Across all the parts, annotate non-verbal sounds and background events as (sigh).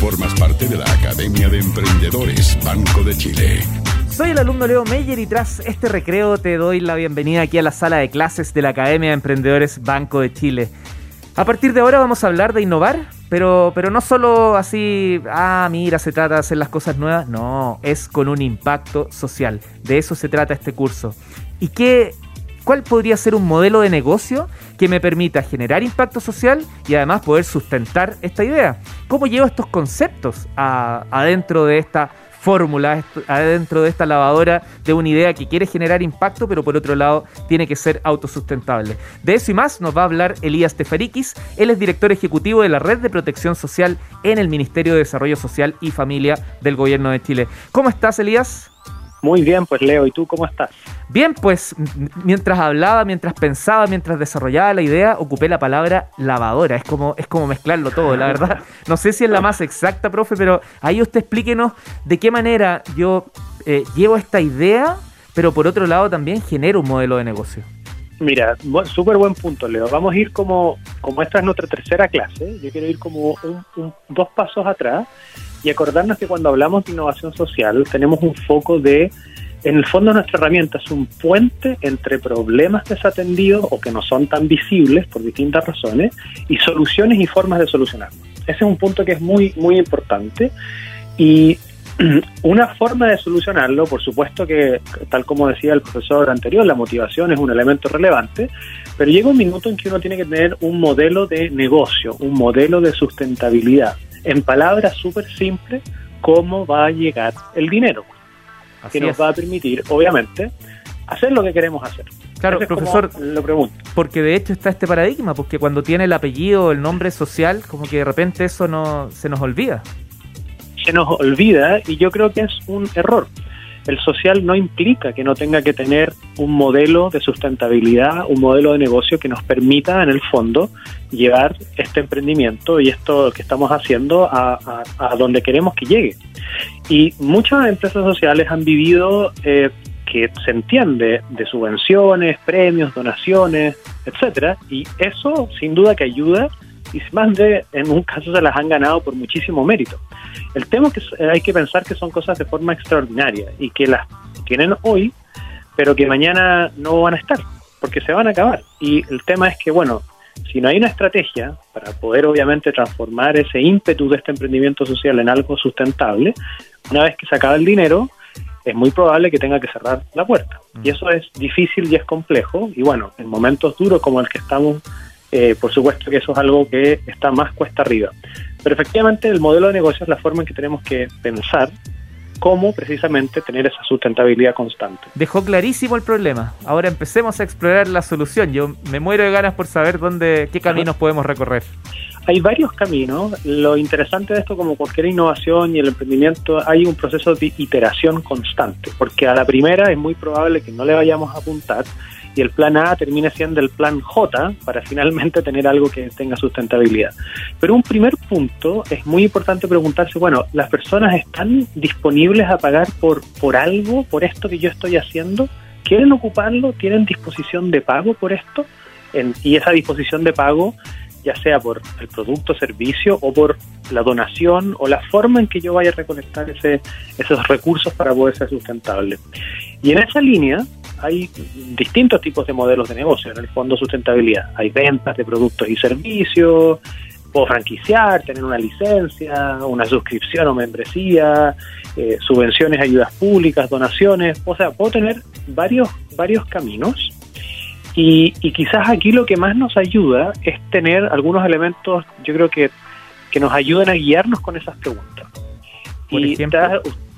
Formas parte de la Academia de Emprendedores Banco de Chile. Soy el alumno Leo Meyer y tras este recreo te doy la bienvenida aquí a la sala de clases de la Academia de Emprendedores Banco de Chile. A partir de ahora vamos a hablar de innovar, pero, pero no solo así, ah, mira, se trata de hacer las cosas nuevas, no, es con un impacto social. De eso se trata este curso. ¿Y qué, cuál podría ser un modelo de negocio que me permita generar impacto social y además poder sustentar esta idea? ¿Cómo llevo estos conceptos adentro de esta fórmula adentro de esta lavadora de una idea que quiere generar impacto, pero por otro lado tiene que ser autosustentable. De eso y más nos va a hablar Elías Tefarikis. Él es director ejecutivo de la Red de Protección Social en el Ministerio de Desarrollo Social y Familia del Gobierno de Chile. ¿Cómo estás, Elías? Muy bien, pues Leo, ¿y tú cómo estás? Bien, pues mientras hablaba, mientras pensaba, mientras desarrollaba la idea, ocupé la palabra lavadora. Es como, es como mezclarlo todo, la verdad. (laughs) No sé si es la más exacta, profe, pero ahí usted explíquenos de qué manera yo eh, llevo esta idea, pero por otro lado también genero un modelo de negocio. Mira, súper buen punto, Leo. Vamos a ir como, como esta es nuestra tercera clase, yo quiero ir como dos pasos atrás y acordarnos que cuando hablamos de innovación social tenemos un foco de, en el fondo nuestra herramienta es un puente entre problemas desatendidos o que no son tan visibles por distintas razones y soluciones y formas de solucionarlos. Ese es un punto que es muy, muy importante y (clears throat) una forma de solucionarlo, por supuesto que, tal como decía el profesor anterior, la motivación es un elemento relevante, pero llega un minuto en que uno tiene que tener un modelo de negocio, un modelo de sustentabilidad en palabras súper simples, cómo va a llegar el dinero, que nos va a permitir, obviamente, hacer lo que queremos hacer. Claro, profesor, lo pregunto. Porque de hecho está este paradigma, porque cuando tiene el apellido, el nombre social, como que de repente eso no se nos olvida. Se nos olvida y yo creo que es un error el social no implica que no tenga que tener un modelo de sustentabilidad, un modelo de negocio que nos permita, en el fondo, llevar este emprendimiento y esto que estamos haciendo a, donde queremos que llegue. Y muchas empresas sociales han vivido eh, que se entiende de subvenciones, premios, donaciones, etcétera, y eso sin duda que ayuda y más de en un caso se las han ganado por muchísimo mérito. El tema es que hay que pensar que son cosas de forma extraordinaria y que las tienen hoy, pero que mañana no van a estar, porque se van a acabar. Y el tema es que, bueno, si no hay una estrategia para poder obviamente transformar ese ímpetu de este emprendimiento social en algo sustentable, una vez que se acaba el dinero, es muy probable que tenga que cerrar la puerta. Y eso es difícil y es complejo. Y bueno, en momentos duros como el que estamos eh, por supuesto que eso es algo que está más cuesta arriba. Pero efectivamente el modelo de negocio es la forma en que tenemos que pensar cómo precisamente tener esa sustentabilidad constante. Dejó clarísimo el problema. Ahora empecemos a explorar la solución. Yo me muero de ganas por saber dónde, qué caminos podemos recorrer. Hay varios caminos. Lo interesante de esto, como cualquier innovación y el emprendimiento, hay un proceso de iteración constante, porque a la primera es muy probable que no le vayamos a apuntar y el plan A termine siendo el plan J para finalmente (laughs) tener algo que tenga sustentabilidad. Pero un primer punto es muy importante preguntarse, bueno, ¿las personas están disponibles a pagar por, por algo, por esto que yo estoy haciendo? ¿Quieren ocuparlo? ¿Tienen disposición de pago por esto? y esa disposición de pago ya sea por el producto, servicio o por la donación o la forma en que yo vaya a recolectar ese, esos recursos para poder ser sustentable. Y en esa línea, hay distintos tipos de modelos de negocio en el fondo sustentabilidad. Hay ventas de productos y servicios, puedo franquiciar, tener una licencia, una suscripción o membresía, eh, subvenciones, ayudas públicas, donaciones, o sea, puedo tener varios, varios caminos y, y quizás aquí lo que más nos ayuda es tener algunos elementos, yo creo que, que nos ayuden a guiarnos con esas preguntas. Por y ejemplo,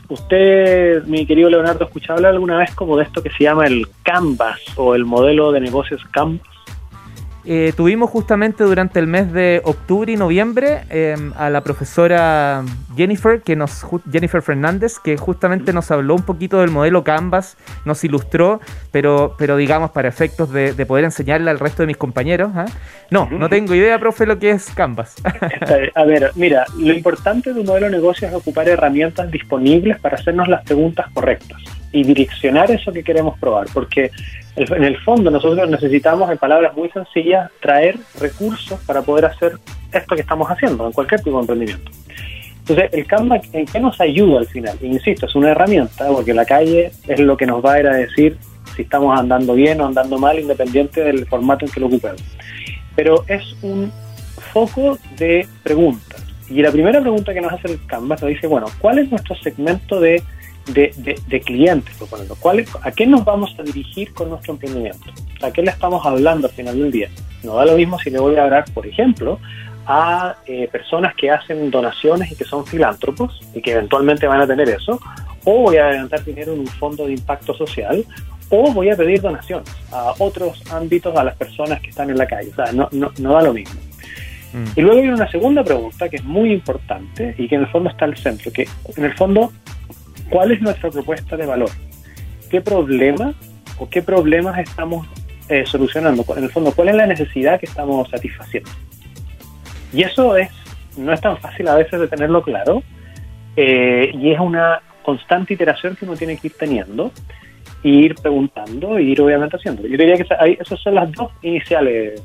Usted, mi querido Leonardo, ¿escuchado hablar alguna vez como de esto que se llama el Canvas o el modelo de negocios Canvas? Eh, tuvimos justamente durante el mes de octubre y noviembre em, a la profesora Jennifer, que nos, Jennifer Fernández, que justamente nos habló un poquito del modelo Canvas, nos ilustró, pero, pero digamos para efectos de, poder enseñarle al resto de mis compañeros. ¿ah? No, no tengo idea, profe, lo que es Canvas. a ver, mira, lo importante de un modelo de negocio es ocupar herramientas disponibles para hacernos las preguntas correctas. Y direccionar eso que queremos probar, porque en el fondo nosotros necesitamos, en palabras muy sencillas, traer recursos para poder hacer esto que estamos haciendo en cualquier tipo de emprendimiento. Entonces, el Canva, ¿en qué nos ayuda al final? Insisto, es una herramienta, porque la calle es lo que nos va a ir a decir si estamos andando bien o andando mal, independiente del formato en que lo ocupemos. Pero es un foco de preguntas. Y la primera pregunta que nos hace el Canva nos dice, bueno, ¿cuál es nuestro segmento de, de, clientes? ¿Cuál, ¿A qué nos vamos a dirigir con nuestro emprendimiento? ¿A qué le estamos hablando al final del día? No da lo mismo si le voy a hablar, por ejemplo, a eh, personas que hacen donaciones y que son filántropos y que eventualmente van a tener eso, o voy a adelantar dinero en un fondo de impacto social, o voy a pedir donaciones a otros ámbitos, a las personas que están en la calle. O sea, no, no, no da lo mismo. Mm. Y luego hay una segunda pregunta que es muy importante y que en el fondo está al centro, que en el fondo, ¿cuál es nuestra propuesta de valor? ¿Qué problema o qué problemas estamos eh, solucionando? En el fondo, ¿cuál es la necesidad que estamos satisfaciendo? Y eso es, no es tan fácil a veces de tenerlo claro, eh, y es una constante iteración que uno tiene que ir teniendo, e ir preguntando, e ir obviamente haciendo. Yo diría que esas son las dos iniciales,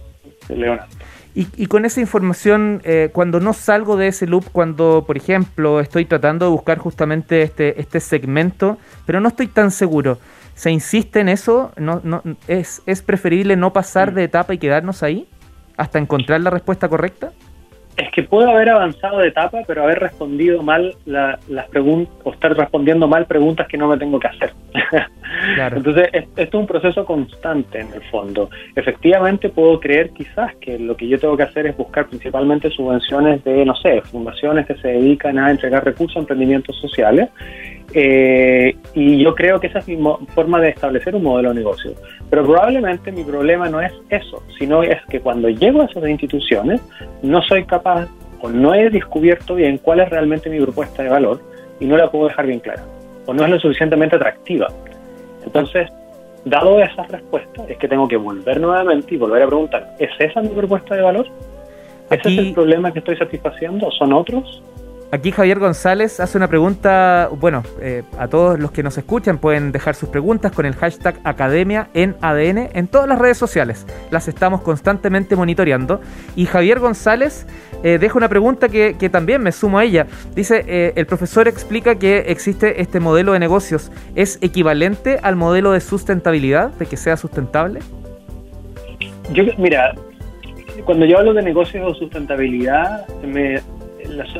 Leonardo. Y, y, con esa información, eh, cuando no salgo de ese loop, cuando, por ejemplo, estoy tratando de buscar justamente este, este segmento, pero no estoy tan seguro, ¿se insiste en eso? ¿No, no, es, ¿Es preferible no pasar mm. de etapa y quedarnos ahí hasta encontrar la respuesta correcta? Es que puedo haber avanzado de etapa, pero haber respondido mal las preguntas, o estar respondiendo mal preguntas que no me tengo que hacer. (laughs) Entonces, esto es un proceso constante en el fondo. Efectivamente, puedo creer quizás que lo que yo tengo que hacer es buscar principalmente subvenciones de, no sé, fundaciones que se dedican a entregar recursos a emprendimientos sociales eh, y yo creo que esa es mi forma de establecer un modelo de negocio. Pero probablemente mi problema no es eso, sino es que cuando llego a esas instituciones no soy capaz o no he descubierto bien cuál es realmente mi propuesta de valor y no la puedo dejar bien clara o no es lo suficientemente atractiva. Entonces, dado esa respuesta, es que tengo que volver nuevamente y volver a preguntar, ¿es esa mi propuesta de valor? ¿Ese es el problema que estoy satisfaciendo? ¿O son otros? Aquí Javier González hace una pregunta, bueno, eh, a todos los que nos escuchan pueden dejar sus preguntas con el hashtag Academia en ADN en todas las redes sociales. Las estamos constantemente monitoreando. Y Javier González eh, deja una pregunta que, también me sumo a ella. Dice, eh, el profesor explica que existe este modelo de negocios. ¿Es equivalente al modelo de sustentabilidad, de que sea sustentable? Yo, mira, cuando yo hablo de negocios o sustentabilidad, me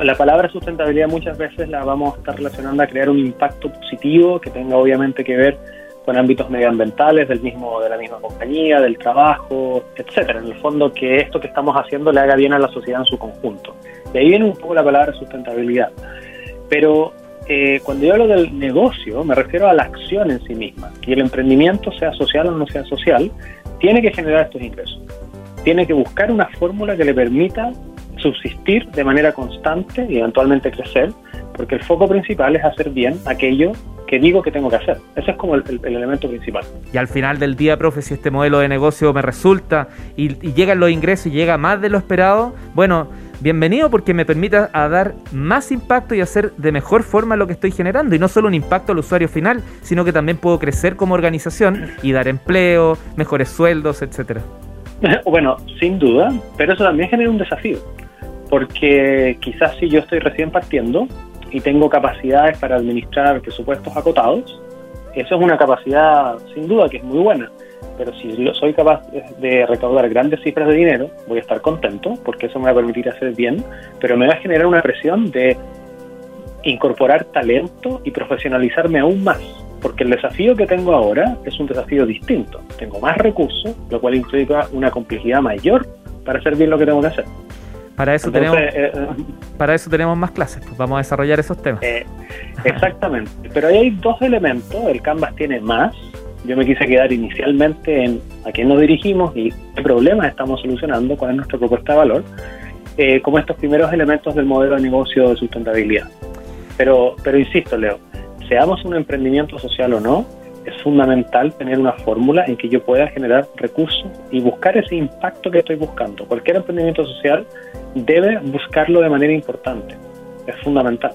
la, palabra sustentabilidad muchas veces la vamos a estar relacionando a crear un impacto positivo que tenga obviamente que ver con ámbitos medioambientales del mismo de la misma compañía, del trabajo, etcétera. En el fondo que esto que estamos haciendo le haga bien a la sociedad en su conjunto. Y ahí viene un poco la palabra sustentabilidad. Pero eh, cuando yo hablo del negocio, me refiero a la acción en sí misma. Que el emprendimiento, sea social o no sea social, tiene que generar estos ingresos. Tiene que buscar una fórmula que le permita subsistir de manera constante y eventualmente crecer, porque el foco principal es hacer bien aquello que digo que tengo que hacer. Ese es como el, elemento principal. Y al final del día, profe, si este modelo de negocio me resulta y, llegan los ingresos y llega más de lo esperado, bueno, bienvenido porque me permite a dar más impacto y hacer de mejor forma lo que estoy generando. Y no solo un impacto al usuario final, sino que también puedo crecer como organización y dar empleo, mejores sueldos, etcétera. (laughs) Bueno, sin duda, pero eso también genera un desafío porque quizás si yo estoy recién partiendo y tengo capacidades para administrar presupuestos acotados, eso es una capacidad sin duda que es muy buena, pero si soy capaz de recaudar grandes cifras de dinero, voy a estar contento porque eso me va a permitir hacer bien, pero me va a generar una presión de incorporar talento y profesionalizarme aún más, porque el desafío que tengo ahora es un desafío distinto. Tengo más recursos, lo cual implica una complejidad mayor para hacer bien lo que tengo que hacer. Para eso, tenemos, eh, eh, para eso tenemos más clases, pues vamos a desarrollar esos temas. Eh, exactamente, pero ahí hay dos elementos, el Canvas tiene más, yo me quise quedar inicialmente en a qué nos dirigimos y qué problemas estamos solucionando, cuál es nuestra propuesta de valor, como estos primeros elementos del modelo de negocio de sustentabilidad. Pero, pero insisto, Leo, seamos un emprendimiento social o no, es fundamental tener una fórmula en que yo pueda generar recursos y buscar ese impacto que estoy buscando. Cualquier emprendimiento social debe buscarlo de manera importante. Es fundamental.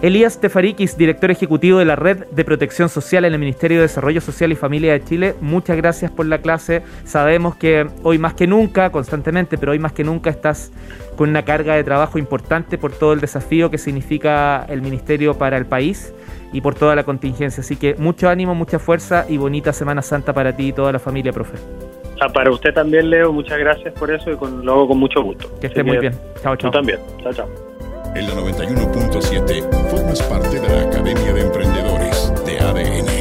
Elías Tefarikis, director ejecutivo de la Red de Protección Social en el Ministerio de Desarrollo Social y Familia de Chile, muchas gracias por la clase. Sabemos que hoy más que nunca, constantemente, pero hoy más que nunca estás con una carga de trabajo importante por todo el desafío que significa el Ministerio para el país y por toda la contingencia. Así que mucho ánimo, mucha fuerza y bonita Semana Santa para ti y toda la familia, profe. Ah, para usted también, Leo, muchas gracias por eso y con, lo hago con mucho gusto. Que esté muy que, bien. Chao, chao. Tú también. Chao, chao. En la 91.7 formas parte de la Academia de Emprendedores de ADN.